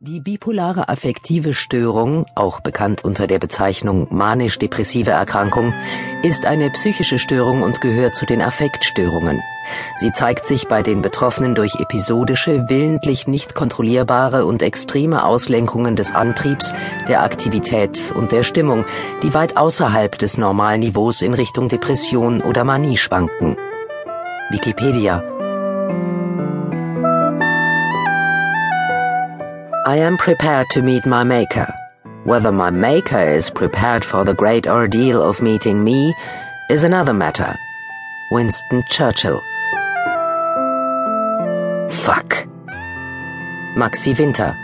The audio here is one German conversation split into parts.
Die bipolare affektive Störung, auch bekannt unter der Bezeichnung manisch-depressive Erkrankung, ist eine psychische Störung und gehört zu den Affektstörungen. Sie zeigt sich bei den Betroffenen durch episodische, willentlich nicht kontrollierbare und extreme Auslenkungen des Antriebs, der Aktivität und der Stimmung, die weit außerhalb des normalen Niveaus in Richtung Depression oder Manie schwanken. Wikipedia I am prepared to meet my Maker. Whether my Maker is prepared for the great ordeal of meeting me is another matter. Winston Churchill. Fuck. Maxi Winter.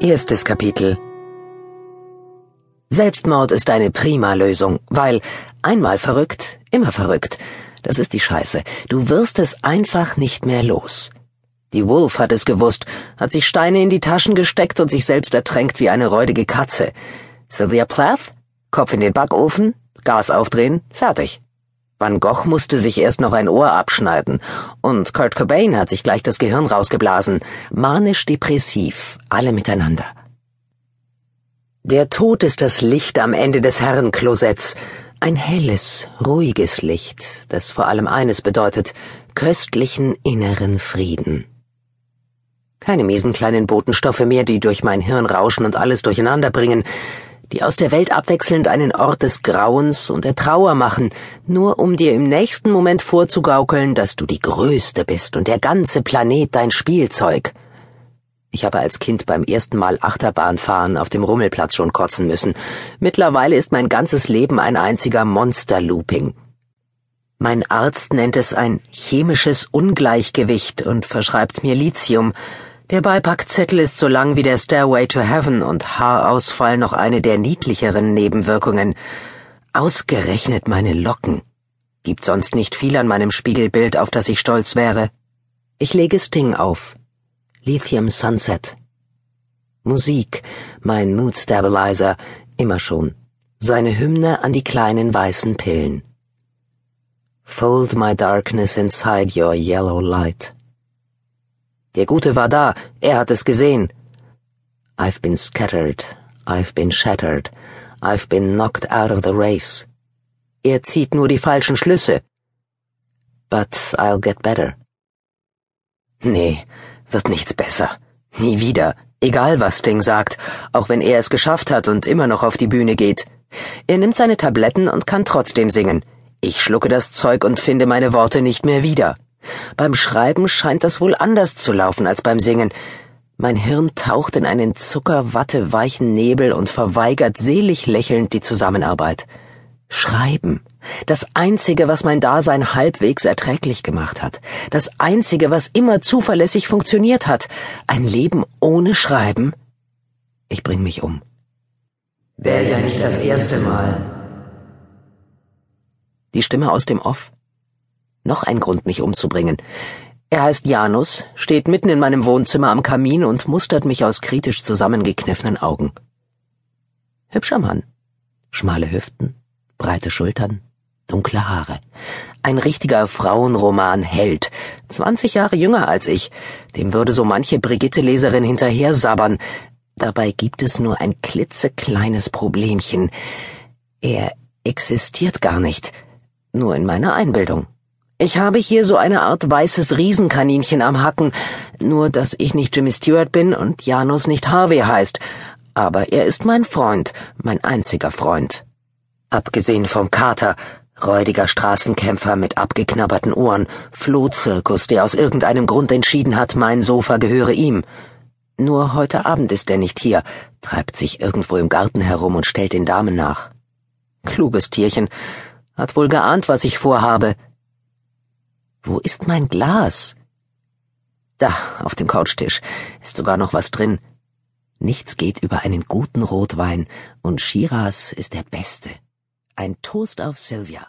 Erstes Kapitel. Selbstmord ist eine prima Lösung, weil einmal verrückt, immer verrückt. Das ist die Scheiße. Du wirst es einfach nicht mehr los. Die Wolf hat es gewusst, hat sich Steine in die Taschen gesteckt und sich selbst ertränkt wie eine räudige Katze. Sylvia Plath? Kopf in den Backofen, Gas aufdrehen, fertig. Van Gogh musste sich erst noch ein Ohr abschneiden und Kurt Cobain hat sich gleich das Gehirn rausgeblasen. Manisch-depressiv, alle miteinander. Der Tod ist das Licht am Ende des Herrenklosetts, ein helles, ruhiges Licht, das vor allem eines bedeutet, köstlichen inneren Frieden. Keine miesen kleinen Botenstoffe mehr, die durch mein Hirn rauschen und alles durcheinander bringen, die aus der Welt abwechselnd einen Ort des Grauens und der Trauer machen, nur um dir im nächsten Moment vorzugaukeln, dass du die Größte bist und der ganze Planet dein Spielzeug. Ich habe als Kind beim ersten Mal Achterbahnfahren auf dem Rummelplatz schon kotzen müssen. Mittlerweile ist mein ganzes Leben ein einziger Monsterlooping. Mein Arzt nennt es ein chemisches Ungleichgewicht und verschreibt mir Lithium. Der Beipackzettel ist so lang wie der Stairway to Heaven und Haarausfall noch eine der niedlicheren Nebenwirkungen. Ausgerechnet meine Locken. Gibt sonst nicht viel an meinem Spiegelbild, auf das ich stolz wäre. Ich lege Sting auf. Lithium Sunset. Musik, mein Mood Stabilizer, immer schon. Seine Hymne an die kleinen weißen Pillen. Fold my darkness inside your yellow light. Der Gute war da, er hat es gesehen. I've been scattered, I've been shattered, I've been knocked out of the race. Er zieht nur die falschen Schlüsse. But I'll get better. Nee, wird nichts besser. Nie wieder. Egal was Sting sagt, auch wenn er es geschafft hat und immer noch auf die Bühne geht. Er nimmt seine Tabletten und kann trotzdem singen. Ich schlucke das Zeug und finde meine Worte nicht mehr wieder. Beim Schreiben scheint das wohl anders zu laufen als beim Singen. Mein Hirn taucht in einen zuckerwatteweichen Nebel und verweigert selig lächelnd die Zusammenarbeit. Schreiben. Das Einzige, was mein Dasein halbwegs erträglich gemacht hat. Das Einzige, was immer zuverlässig funktioniert hat. Ein Leben ohne Schreiben. Ich bring mich um. Wäre ja nicht das erste Mal. Die Stimme aus dem Off. Noch ein Grund, mich umzubringen. Er heißt Janus, steht mitten in meinem Wohnzimmer am Kamin und mustert mich aus kritisch zusammengekniffenen Augen. Hübscher Mann. Schmale Hüften, breite Schultern, dunkle Haare. Ein richtiger Frauenroman-Held, zwanzig Jahre jünger als ich. Dem würde so manche Brigitte-Leserin hinterher sabbern. Dabei gibt es nur ein klitzekleines Problemchen. Er existiert gar nicht, nur in meiner Einbildung. Ich habe hier so eine Art weißes Riesenkaninchen am Hacken, nur dass ich nicht Jimmy Stewart bin und Janus nicht Harvey heißt. Aber er ist mein Freund, mein einziger Freund. Abgesehen vom Kater, räudiger Straßenkämpfer mit abgeknabberten Ohren, Flohzirkus, der aus irgendeinem Grund entschieden hat, mein Sofa gehöre ihm. Nur heute Abend ist er nicht hier, treibt sich irgendwo im Garten herum und stellt den Damen nach. Kluges Tierchen, hat wohl geahnt, was ich vorhabe. Wo ist mein Glas? Da, auf dem Couchtisch, ist sogar noch was drin. Nichts geht über einen guten Rotwein, und Shiraz ist der beste. Ein Toast auf Sylvia.